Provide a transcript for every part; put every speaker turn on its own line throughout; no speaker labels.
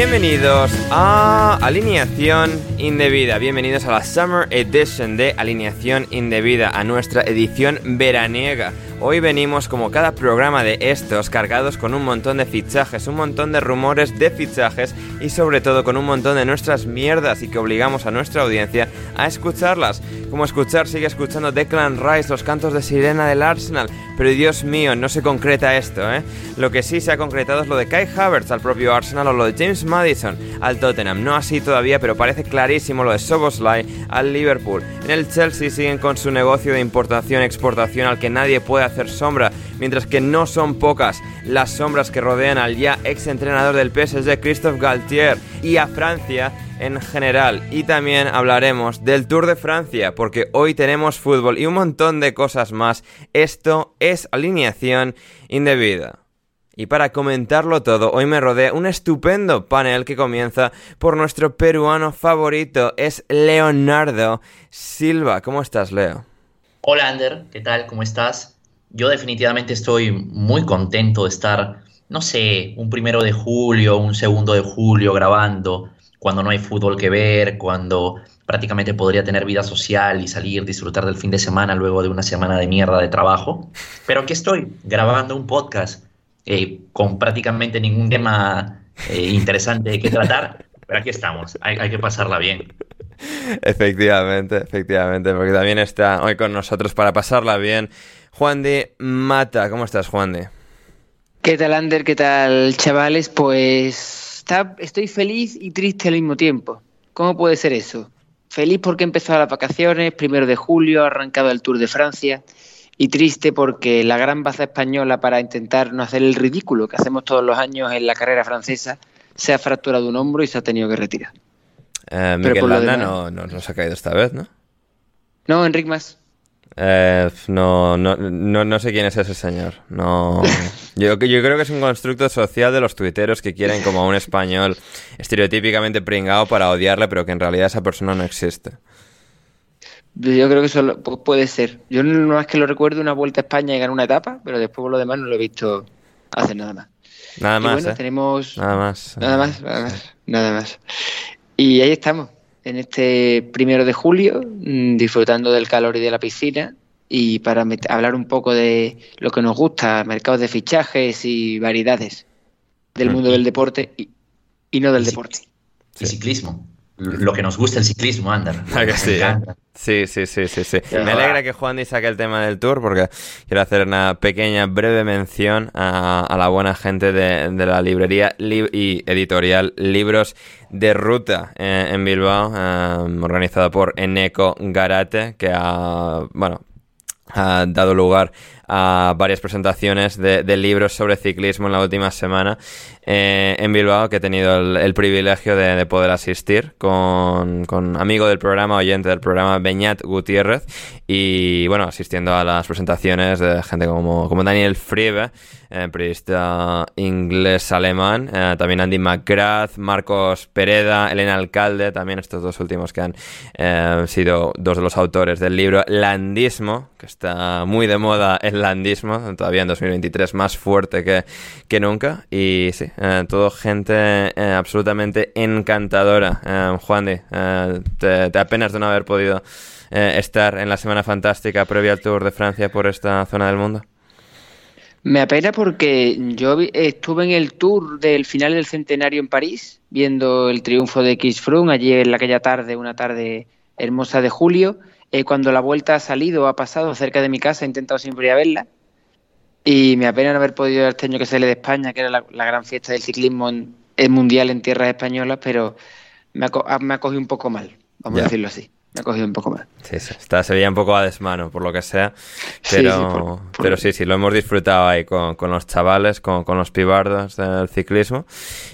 Bienvenidos a Alineación Indebida, bienvenidos a la Summer Edition de Alineación Indebida, a nuestra edición veraniega. Hoy venimos como cada programa de estos cargados con un montón de fichajes, un montón de rumores de fichajes y sobre todo con un montón de nuestras mierdas y que obligamos a nuestra audiencia a escucharlas. Como escuchar sigue escuchando Declan Rice, los cantos de sirena del Arsenal, pero Dios mío, no se concreta esto, ¿eh? Lo que sí se ha concretado es lo de Kai Havertz al propio Arsenal o lo de James Madison al Tottenham. No así todavía, pero parece clarísimo lo de Soboslai al Liverpool. En el Chelsea siguen con su negocio de importación-exportación al que nadie puede hacer sombra, mientras que no son pocas las sombras que rodean al ya ex entrenador del PSG, Christophe Galtier, y a Francia en general. Y también hablaremos del Tour de Francia, porque hoy tenemos fútbol y un montón de cosas más. Esto es alineación indebida. Y para comentarlo todo, hoy me rodea un estupendo panel que comienza por nuestro peruano favorito, es Leonardo Silva. ¿Cómo estás, Leo?
Hola, Ander, ¿qué tal? ¿Cómo estás? Yo definitivamente estoy muy contento de estar, no sé, un primero de julio, un segundo de julio grabando, cuando no hay fútbol que ver, cuando prácticamente podría tener vida social y salir, disfrutar del fin de semana luego de una semana de mierda de trabajo. Pero aquí estoy, grabando un podcast eh, con prácticamente ningún tema eh, interesante que tratar, pero aquí estamos, hay, hay que pasarla bien.
Efectivamente, efectivamente, porque también está hoy con nosotros para pasarla bien Juan de Mata. ¿Cómo estás, Juan de?
¿Qué tal, Ander? ¿Qué tal, chavales? Pues estoy feliz y triste al mismo tiempo. ¿Cómo puede ser eso? Feliz porque he empezado las vacaciones, primero de julio, ha arrancado el Tour de Francia, y triste porque la gran baza española para intentar no hacer el ridículo que hacemos todos los años en la carrera francesa se ha fracturado un hombro y se ha tenido que retirar.
Eh, Miguel Landa no, no, no, se ha caído esta vez, ¿no?
No, Enric más.
Eh, no, no, no, no, sé quién es ese señor. No, yo, yo creo que es un constructo social de los tuiteros que quieren como un español estereotípicamente pringado para odiarle, pero que en realidad esa persona no existe.
Yo creo que eso puede ser. Yo no es que lo recuerdo una vuelta a España y ganar una etapa, pero después por lo demás no lo he visto hacer nada más.
Nada más.
bueno,
¿eh?
tenemos.
Nada más.
Nada más, nada más. Nada más. Y ahí estamos en este primero de julio, mm, disfrutando del calor y de la piscina, y para hablar un poco de lo que nos gusta, mercados de fichajes y variedades del mundo del deporte y, no del deporte.
Y ciclismo. Lo que nos gusta el ciclismo, Ander.
sí, ¿eh? sí, sí, sí, sí, sí. Me alegra que Juan saque el tema del tour porque quiero hacer una pequeña, breve mención a, la buena gente de, la librería y editorial Libros de Ruta eh, en Bilbao, eh, organizada por Eneco Garate, que ha, bueno, ha dado lugar a varias presentaciones de, libros sobre ciclismo en la última semana eh, en Bilbao, que he tenido el, privilegio de, poder asistir con, amigo del programa, oyente del programa, Beñat Gutiérrez, y bueno, asistiendo a las presentaciones de gente como, como Daniel Friebe, eh, periodista inglés-alemán, eh, también Andy McGrath, Marcos Pereda, Elena Alcalde, también estos dos últimos que han sido dos de los autores del libro Landismo, que está muy de moda en landismo, todavía en 2023 más fuerte que, que nunca. Y sí, eh, todo gente eh, absolutamente encantadora. Eh, Juan de, te, apenas de no haber podido estar en la Semana Fantástica previa al Tour de Francia por esta zona del mundo.
Me apena porque yo estuve en el tour del final del centenario en París, viendo el triunfo de Chris Froome allí en aquella tarde, una tarde hermosa de julio, eh, cuando la vuelta ha salido, ha pasado cerca de mi casa, he intentado siempre ir a verla. Y me apena no haber podido este año que sale de España, que era la, gran fiesta del ciclismo en, mundial en tierras españolas, pero me ha, me ha cogido un poco mal, vamos a decirlo así me ha cogido un poco más.
Sí, sí, está, se veía un poco a desmano, por lo que sea. Pero sí, pero sí, sí, lo hemos disfrutado ahí con, con los chavales, con, con, los pibardos del ciclismo.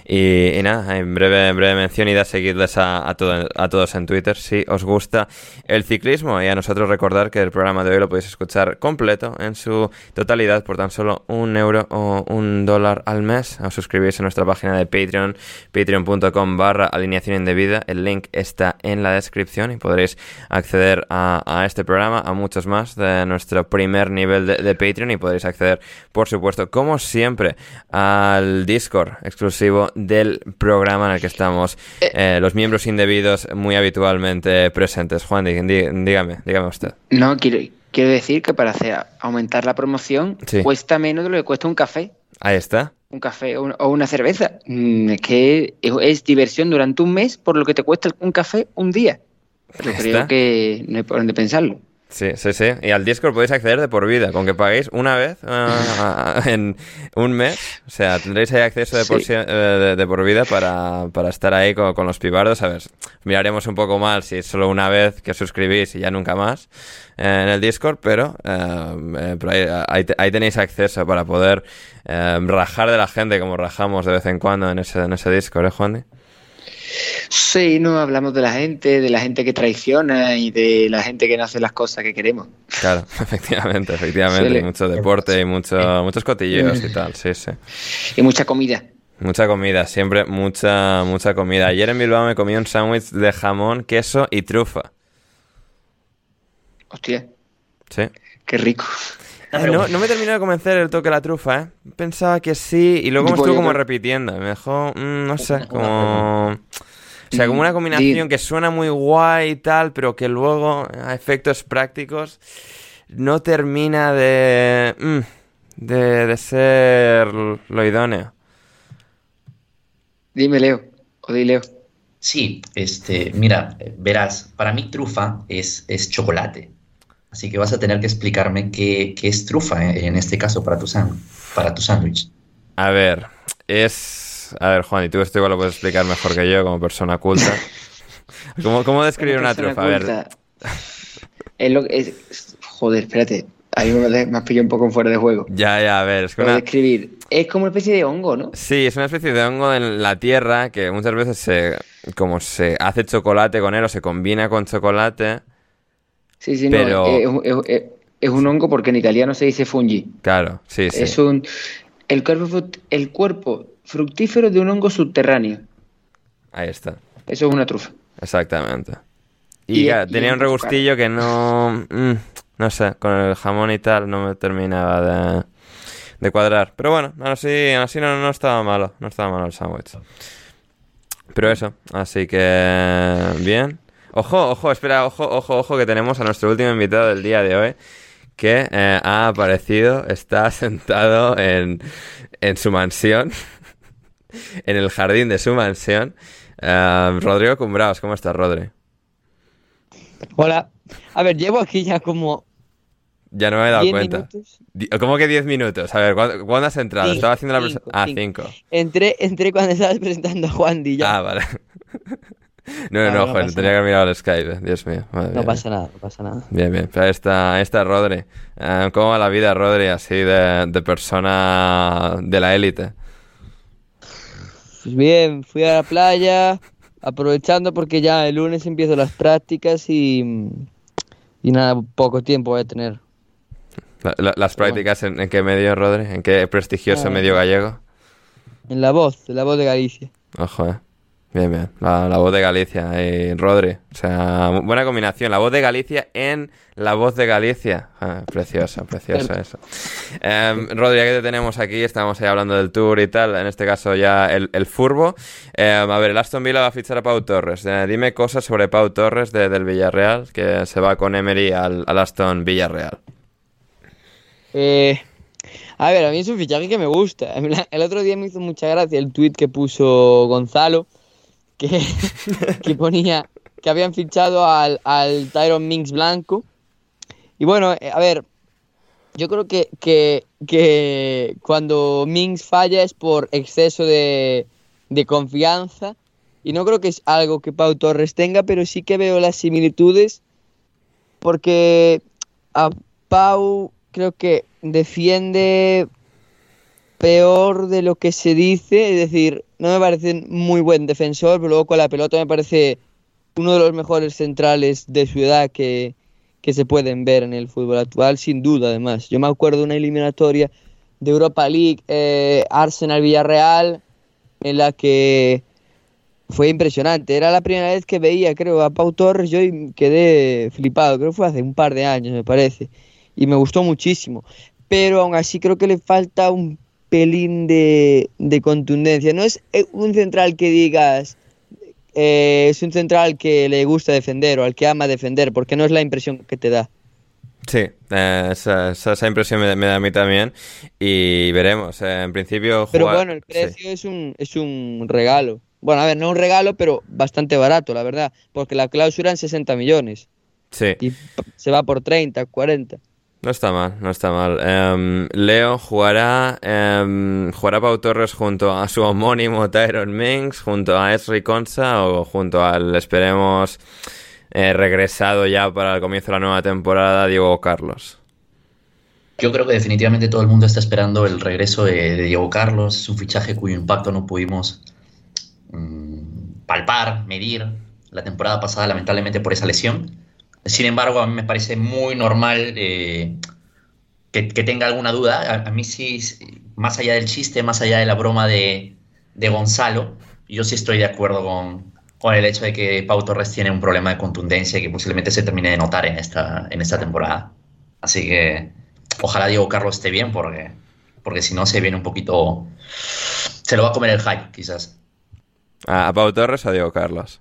Y, y, nada, en breve, en breve mención, id a seguirles a, a, a, todos en Twitter si os gusta el ciclismo. Y a nosotros recordar que el programa de hoy lo podéis escuchar completo en su totalidad por tan solo un euro o un dólar al mes. Os suscribís a nuestra página de Patreon, patreon.com barra alineación indebida. El link está en la descripción y podréis acceder a, este programa, a muchos más de nuestro primer nivel de, Patreon y podréis acceder, por supuesto, como siempre, al Discord exclusivo del programa en el que estamos eh. Eh, los miembros indebidos muy habitualmente presentes. Juan, dígame, dígame usted.
No, quiero, quiero decir que para hacer aumentar la promoción cuesta menos de lo que cuesta un café.
Ahí está
un café o una cerveza. Mm, es que es diversión durante un mes por lo que te cuesta un café un día. Pero creo que no hay por dónde pensarlo.
Sí, sí, sí. Y al Discord podéis acceder de por vida, con que paguéis una vez ah, en un mes. O sea, tendréis ahí acceso de por, eh, de, por vida para, para, estar ahí con, los pibardos. A ver, miraremos un poco mal si es solo una vez que suscribís y ya nunca más eh, en el Discord, pero, eh, ahí, ahí, tenéis acceso para poder rajar de la gente como rajamos de vez en cuando en ese, en ese Discord, ¿eh, Juan?
Sí, no hablamos de la gente, de la gente que traiciona y de la gente que no hace las cosas que queremos.
Claro, efectivamente, efectivamente. mucho deporte y mucho, muchos cotilleos y tal, sí, sí.
Y mucha comida.
Mucha comida, siempre mucha, mucha comida. Ayer en Bilbao me comí un sándwich de jamón, queso y trufa.
Hostia.
Sí.
Qué rico.
No, no, me terminó de convencer el toque de la trufa, ¿eh? Pensaba que sí, y luego me estuvo como repitiendo. Me dejó, mm, no sé, como... O sea, como una combinación que suena muy guay y tal, pero que luego, a efectos prácticos, no termina de... Mm, de, de ser lo idóneo.
Dime, Leo. O di Leo.
Sí, este, mira, verás, para mí trufa es, es chocolate. Así que vas a tener que explicarme qué, es trufa en, este caso para tu, para tu sándwich.
A ver, es... A ver, Juan, y tú esto igual lo puedes explicar mejor que yo como persona culta. ¿Cómo, cómo describir una, trufa? A ver.
Es lo, es, joder, espérate. Ahí me, has pillado un poco fuera de juego.
Ya, ya, a ver.
Es, una... describir. es como una especie de hongo, ¿no?
Sí, es una especie de hongo en la tierra que muchas veces se, como se hace chocolate con él o se combina con chocolate
Sí, sí, no, es, un hongo porque en italiano se dice fungi.
Claro, sí, sí.
Es un, el, cuerpo, el cuerpo fructífero de un hongo subterráneo.
Ahí está.
Eso es una trufa.
Exactamente. Y, tenía un regustillo que no... Mm, no sé, con el jamón y tal no me terminaba de, cuadrar. Pero bueno, así, así no, no estaba malo. No estaba malo el sándwich. Pero eso, así que... Bien. Ojo, ojo, espera, ojo, ojo, ojo, que tenemos a nuestro último invitado del día de hoy, que eh, ha aparecido, está sentado en, en su mansión. en el jardín de su mansión. Eh, Rodrigo Cumbraos, ¿cómo estás, Rodri?
Hola. A ver, llevo aquí ya como.
Ya no me he dado
10
cuenta.
minutos.
¿Cómo que 10 minutos? A ver, ¿cuándo, cuándo has entrado?
Cinco,
Estaba haciendo la
cinco,
presentación. Ah,
cinco.
5.
Entré, entré cuando estabas presentando a Juan Di ya.
Ah, vale. No, no,
no
tenía que mirado el Skype. eh. Dios mío. madre
no
mía.
pasa nada, no pasa nada.
Bien, bien. Pero ahí está, ahí está Rodri. Eh, ¿Cómo va la vida, Rodri, así de, de persona de la élite?
Pues bien, fui a la playa, aprovechando porque ya el lunes empiezo las prácticas y. Y nada, poco tiempo voy a tener.
La- la- ¿Las prácticas en, en qué medio, Rodri? ¿En qué prestigioso
Ah.
medio gallego?
En la voz, en la voz de Galicia.
Ojo, eh. Bien, bien. La, la voz de Galicia y Rodri. O sea, bu- buena combinación. La voz de Galicia en la voz de Galicia. Ah, precioso, precioso eso. Em, Rodri, ya que te tenemos aquí, estamos ahí hablando del tour y tal. En este caso ya el, el furbo. Em, a ver, el Aston Villa va a fichar a Pau Torres. Eh, dime cosas sobre Pau Torres de- del Villarreal, que se va con Emery al, al Aston Villarreal.
Eh, a ver, a mí es un fichaje que me gusta. El otro día me hizo mucha gracia el tweet que puso Gonzalo, que, que ponía que habían fichado al, al Tyron Minks blanco. Y bueno, eh, a ver, yo creo que, que, que cuando Minks falla es por exceso de, de confianza. Y no creo que es algo que Pau Torres tenga, pero sí que veo las similitudes porque a Pau creo que defiende peor de lo que se dice, es decir, no me parece muy buen defensor, pero luego con la pelota me parece uno de los mejores centrales de su edad que, que se pueden ver en el fútbol actual, sin duda además. Yo me acuerdo de una eliminatoria de Europa League, eh, Arsenal-Villarreal, en la que fue impresionante. Era la primera vez que veía, creo, a Pau Torres. Yo quedé flipado. Creo que fue hace un par de años, me parece. Y me gustó muchísimo. Pero aún así creo que le falta un pelín de, de contundencia. No es eh, un central que digas, eh, es un central que le gusta defender o al que ama defender, porque no es la impresión que te da.
Sí, eh, esa, esa- esa impresión me, me da a mí también. Y veremos. eh, en principio,
Pero bueno, el
sí.
precio es, un, es un regalo. Bueno, a ver, no un regalo, pero bastante barato, la verdad. Porque la cláusula en 60 millones.
Sí.
y se va por 30, 40.
No está mal, no está mal. Em, Leo jugará, em, jugará Pau Torres junto a su homónimo Tyron Minks, junto a Esri Consa o junto al, esperemos, eh, regresado ya para el comienzo de la nueva temporada, Diego Carlos.
Yo creo que definitivamente todo el mundo está esperando el regreso de, de Diego Carlos. Es un fichaje cuyo impacto no pudimos mm, palpar, medir la temporada pasada, lamentablemente por esa lesión. Sin embargo, a mí me parece muy normal eh, que, tenga alguna duda. A, mí sí, más allá del chiste, más allá de la broma de, Gonzalo, yo sí estoy de acuerdo con, con el hecho de que Pau Torres tiene un problema de contundencia que posiblemente se termine de notar en esta, en esta temporada. Así que ojalá Diego Carlos esté bien porque, porque si no se viene un poquito... Se lo va a comer el hype, quizás.
¿A, Pau Torres a Diego Carlos?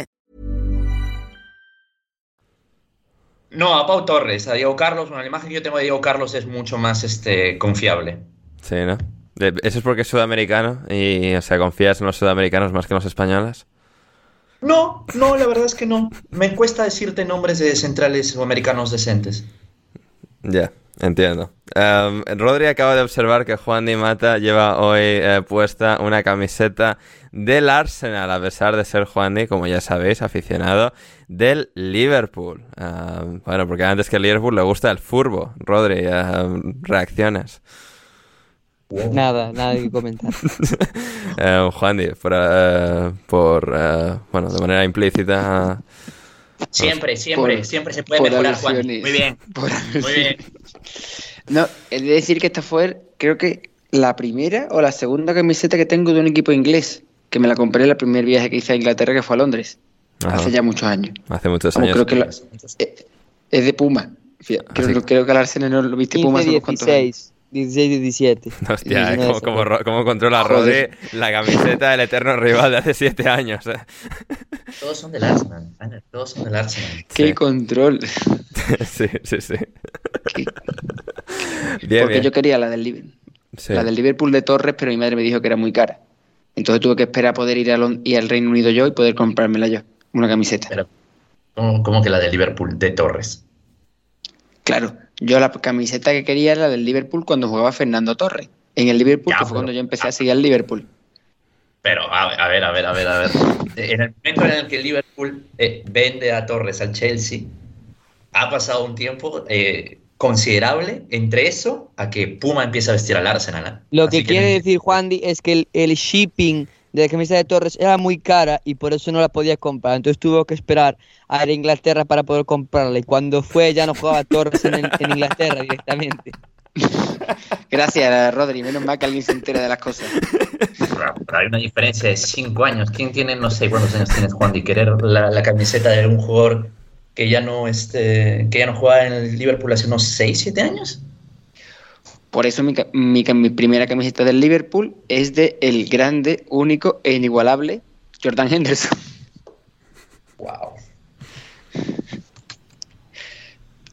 No, a Pau Torres, a Diego Carlos. Bueno, la imagen que yo tengo de Diego Carlos es mucho más este, confiable.
Sí, ¿no? ¿Eso es porque es sudamericano y, o sea, confías en los sudamericanos más que en los españoles?
No, no, la verdad es que no. Me cuesta decirte nombres de centrales americanos decentes.
Ya, entiendo. Um, Rodri acaba de observar que Juan Di Mata lleva hoy eh, puesta una camiseta del Arsenal, a pesar de ser Juan Di, como ya sabéis, aficionado del Liverpool. Um, bueno, porque antes que el Liverpool le gusta el furbo. Rodri, um, reacciones.
Nada, nada que comentar.
Eh, Juan Di, por, eh, por eh, bueno, de manera implícita.
Siempre, siempre,
Por-
siempre se puede
por
mejorar, Juan. Muy bien,
Por
muy bien.
No, he de decir que esta fue, creo que la primera o la segunda camiseta que tengo de un equipo inglés, que me la compré en el primer viaje que hice a Inglaterra, que fue a Londres,
Ajá.
hace ya muchos años.
Hace muchos años.
creo que la- eh, es de Puma. Fíjate, Creo, creo que el Arsenal no lo viste Puma
15,
hace unos cuantos años.
16. 16 y 17.
Hostia, ¿cómo, cómo cómo controla
Joder.
Rodri la camiseta del eterno rival de hace siete años? eh?
Todos son del Arsenal, todos son del Arsenal.
¡Qué
Sí.
control!
sí, sí, sí.
Qué-
Bien,
Porque
bien.
yo quería la del, Liverpool,
Sí.
la del Liverpool de Torres, pero mi madre me dijo que era muy cara. Entonces tuve que esperar a poder ir, a ir al Reino Unido yo y poder comprármela yo, una camiseta.
Pero, ¿cómo, cómo que la de Liverpool de Torres?
Claro, yo la camiseta que quería era la del Liverpool cuando jugaba Fernando Torres. En el Liverpool,
Ya,
que fue
pero-
cuando yo empecé a seguir al Liverpool.
Pero, a, a ver, a ver, a ver, a ver. En el momento en el que el Liverpool eh, vende a Torres al Chelsea, ha pasado un tiempo eh, considerable entre eso a que Puma empieza a vestir al Arsenal. ¿eh?
Lo
Así
que quiere decir Juan Di es que el, el shipping de la camiseta de Torres era muy cara y por eso no la podía comprar. Entonces tuvo que esperar a ir a Inglaterra para poder comprarla. Y cuando fue ya no jugaba Torres en, en Inglaterra directamente.
Gracias, Rodri. Menos mal que alguien se entera de las cosas.
Pero pero hay una diferencia de 5 años. ¿Quién tiene, no sé cuántos años tienes, Juan, de querer la, la camiseta de un jugador que ya no este, que ya no juega en el Liverpool hace unos 6, 7 años?
Por eso mi, ca- mi ca- mi primera camiseta del Liverpool es de el grande, único e inigualable Jordan Henderson.
Wow.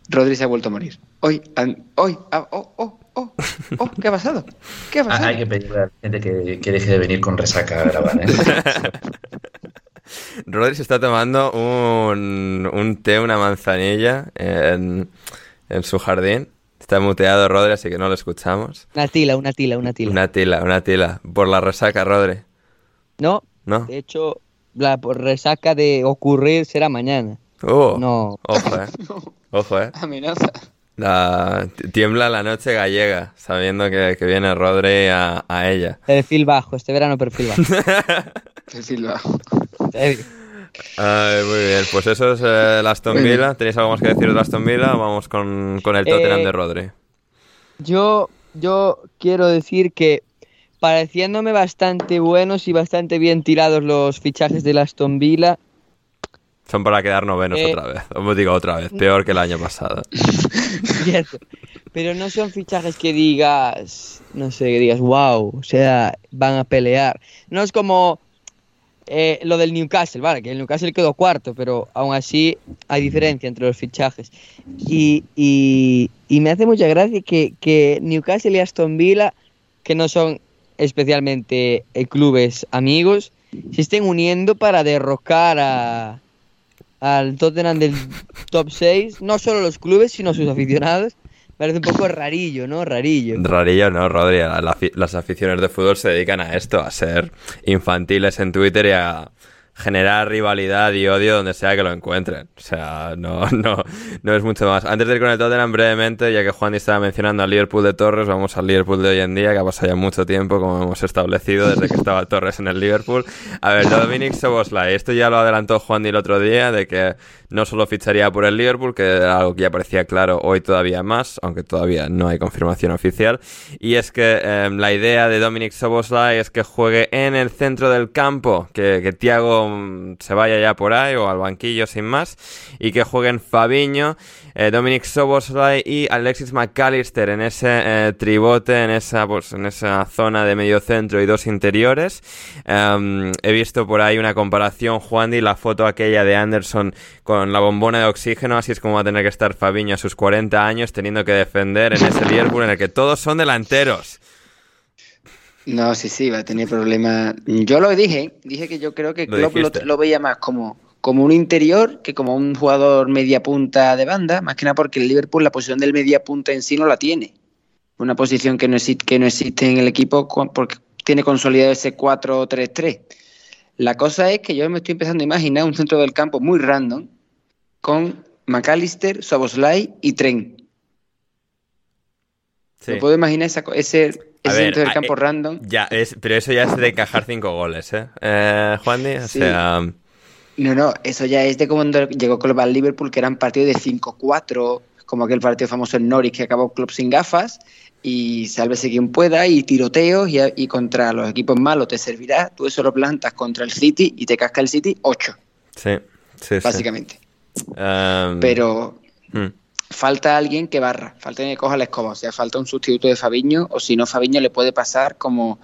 Rodri se ha vuelto a morir. Hoy, hoy, ah, oh, oh, oh, oh, ¿qué ha pasado? ¿Qué ha
Ah,
pasado?
hay que pedirle a la gente que, que deje de venir con resaca a grabar. ¿eh?
Rodri se está tomando un, un té, una manzanilla en, en su jardín. Está muteado Rodri, así que no lo escuchamos.
Una tila, una tila, una tila.
Una tila, una tila. Por la resaca, Rodri.
No,
¿No?
de hecho, la resaca de ocurrir será mañana.
Uh,
No.
Ojo, eh. Ojo, eh.
Amenaza.
La, tiembla la noche gallega, sabiendo que, que viene Rodri a, a ella.
Perfil bajo, este verano perfil bajo.
Perfil bajo.
Ay, muy bien. Pues eso es eh, el Aston. Villa. ¿Tenéis algo más que decir del Aston Villa? o Vamos con, con el Tottenham
Eh,
de Rodri.
Yo, yo quiero decir que pareciéndome bastante buenos y bastante bien tirados los fichajes de Aston Villa,
Son para quedar novenos
eh,
otra vez. Os digo otra vez, peor que el año pasado.
cierto, pero no son fichajes que digas, no sé, que digas, wow, o sea, van a pelear. No es como eh, lo del Newcastle, vale, que el Newcastle quedó cuarto, pero aún así hay diferencia entre los fichajes. Y, y, me hace mucha gracia que, que Newcastle y Aston Villa, que no son especialmente eh, clubes amigos, se estén uniendo para derrocar a, al Tottenham del top 6, no solo los clubes, sino sus aficionados. Parece un poco rarillo, ¿no? Rarillo.
Rarillo, no, Rodri. las aficiones de fútbol se dedican a esto, a ser infantiles en Twitter y a generar rivalidad y odio donde sea que lo encuentren. O sea, no, no, no es mucho más. Antes de ir con el Tottenham, brevemente, ya que Juan estaba mencionando al Liverpool de Torres, vamos al Liverpool de hoy en día, que ha pasado ya mucho tiempo, como hemos establecido desde que estaba Torres en el Liverpool. A ver, Dominic Soboslai, esto ya lo adelantó Juan el otro día, de que no solo ficharía por el Liverpool, que era algo que ya parecía claro hoy todavía más, aunque todavía no hay confirmación oficial. Y es que eh, la idea de Dominic Soboslai es que juegue en el centro del campo, que, que Thiago mm, se vaya ya por ahí o al banquillo sin más, y que jueguen Fabiño, eh, Dominic Soboslai y Alexis McAllister en ese eh, tribote, en esa, pues, en esa zona de medio centro y dos interiores. Em, he visto por ahí una comparación, Juan, y la foto aquella de Anderson con la bombona de oxígeno, así es como va a tener que estar Fabiño a sus 40 años teniendo que defender en ese Liverpool en el que todos son delanteros.
No, sí, sí, va a tener problemas. Yo lo dije, dije que yo creo que
Lo
Klopp lo, lo veía más como, como un interior que como un jugador media punta de banda, más que nada porque el Liverpool la posición del media punta en sí no la tiene. Una posición que no existe, que no existe en el equipo porque tiene consolidado ese 4-3-3. La cosa es que yo me estoy empezando a imaginar un centro del campo muy random con McAllister, Soboslai y Tren. Me puedo imaginar ese, ese centro del campo
eh,
random.
Ya, es, pero eso ya es de encajar cinco goles, ¿eh? eh Juan o sea...
No, no, eso ya es de cuando llegó Klopp al Liverpool, que eran partidos de 5-4, como aquel partido famoso en Norwich que acabó Klopp sin gafas, y sálvese quien pueda, y tiroteos, y, contra los equipos malos te servirá, tú eso lo plantas contra el City y te casca el City 8.
Sí, sí,
Básicamente.
Em,
Pero hmm. falta alguien que barra, falta alguien que coja la escoba, o sea, falta un sustituto de Fabiño, o si no, Fabiño le puede pasar como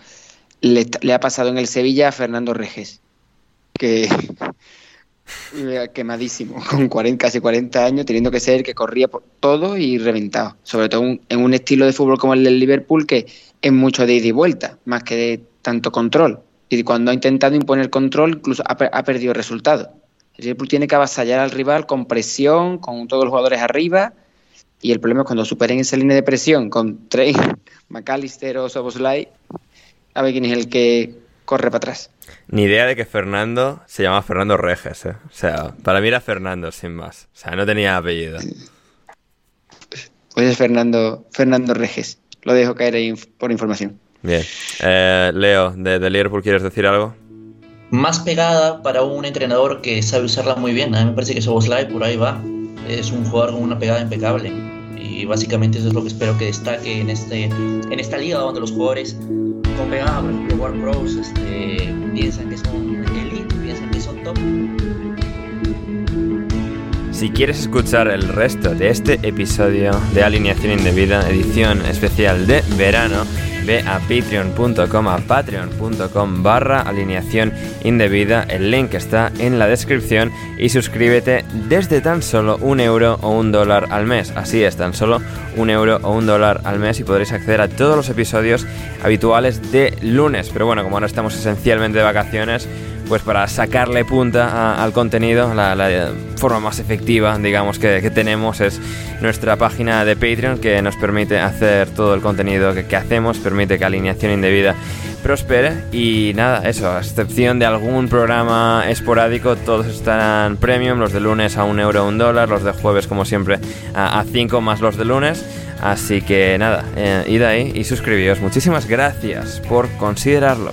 le, le ha pasado en el Sevilla a Fernando Reges, que quemadísimo, con 40, casi 40 años, teniendo que ser que corría por todo y reventado. Sobre todo en un estilo de fútbol como el del Liverpool, que es mucho de ida y vuelta, más que de tanto control. Y cuando ha intentado imponer control, incluso ha, perdido resultados. El Liverpool tiene que avasallar al rival con presión, con todos los jugadores arriba. Y el problema es cuando superen esa línea de presión con Trey, McAllister o Soboslai, a ver quién es el que corre para atrás.
Ni idea de que Fernando se llama Fernando Reges, ¿eh? O sea, para mí era Fernando, sin más. O sea, no tenía apellido.
Pues es Fernando, Fernando Reges. Lo dejo caer ahí por información.
Bien. Eh, Leo, de, Liverpool, ¿quieres decir algo?
Más pegada para un entrenador que sabe usarla muy bien. A mí me parece que Soboslai por ahí va. Es un jugador con una pegada impecable. Y básicamente eso es lo que espero que destaque en, este, en esta liga donde los jugadores con pegada, por ejemplo, War Pros, este, piensan que son elite, piensan que son top.
Si quieres escuchar el resto de este episodio de Alineación Indebida, edición especial de verano, ve a patreon.com, a patreon.com barra alineación indebida, el link está en la descripción y suscríbete desde tan solo un euro o un dólar al mes. Así es, tan solo un euro o un dólar al mes y podréis acceder a todos los episodios habituales de lunes. Pero bueno, como ahora estamos esencialmente de vacaciones, pues para sacarle punta al contenido, la, forma más efectiva, digamos, que, tenemos es nuestra página de Patreon que nos permite hacer todo el contenido que, hacemos, permite que alineación indebida prospere y nada, eso, a excepción de algún programa esporádico, todos estarán premium, los de lunes a un euro un dólar, los de jueves como siempre a 5 más los de lunes. Así que nada, eh, id ahí y suscribíos. Muchísimas gracias por considerarlo.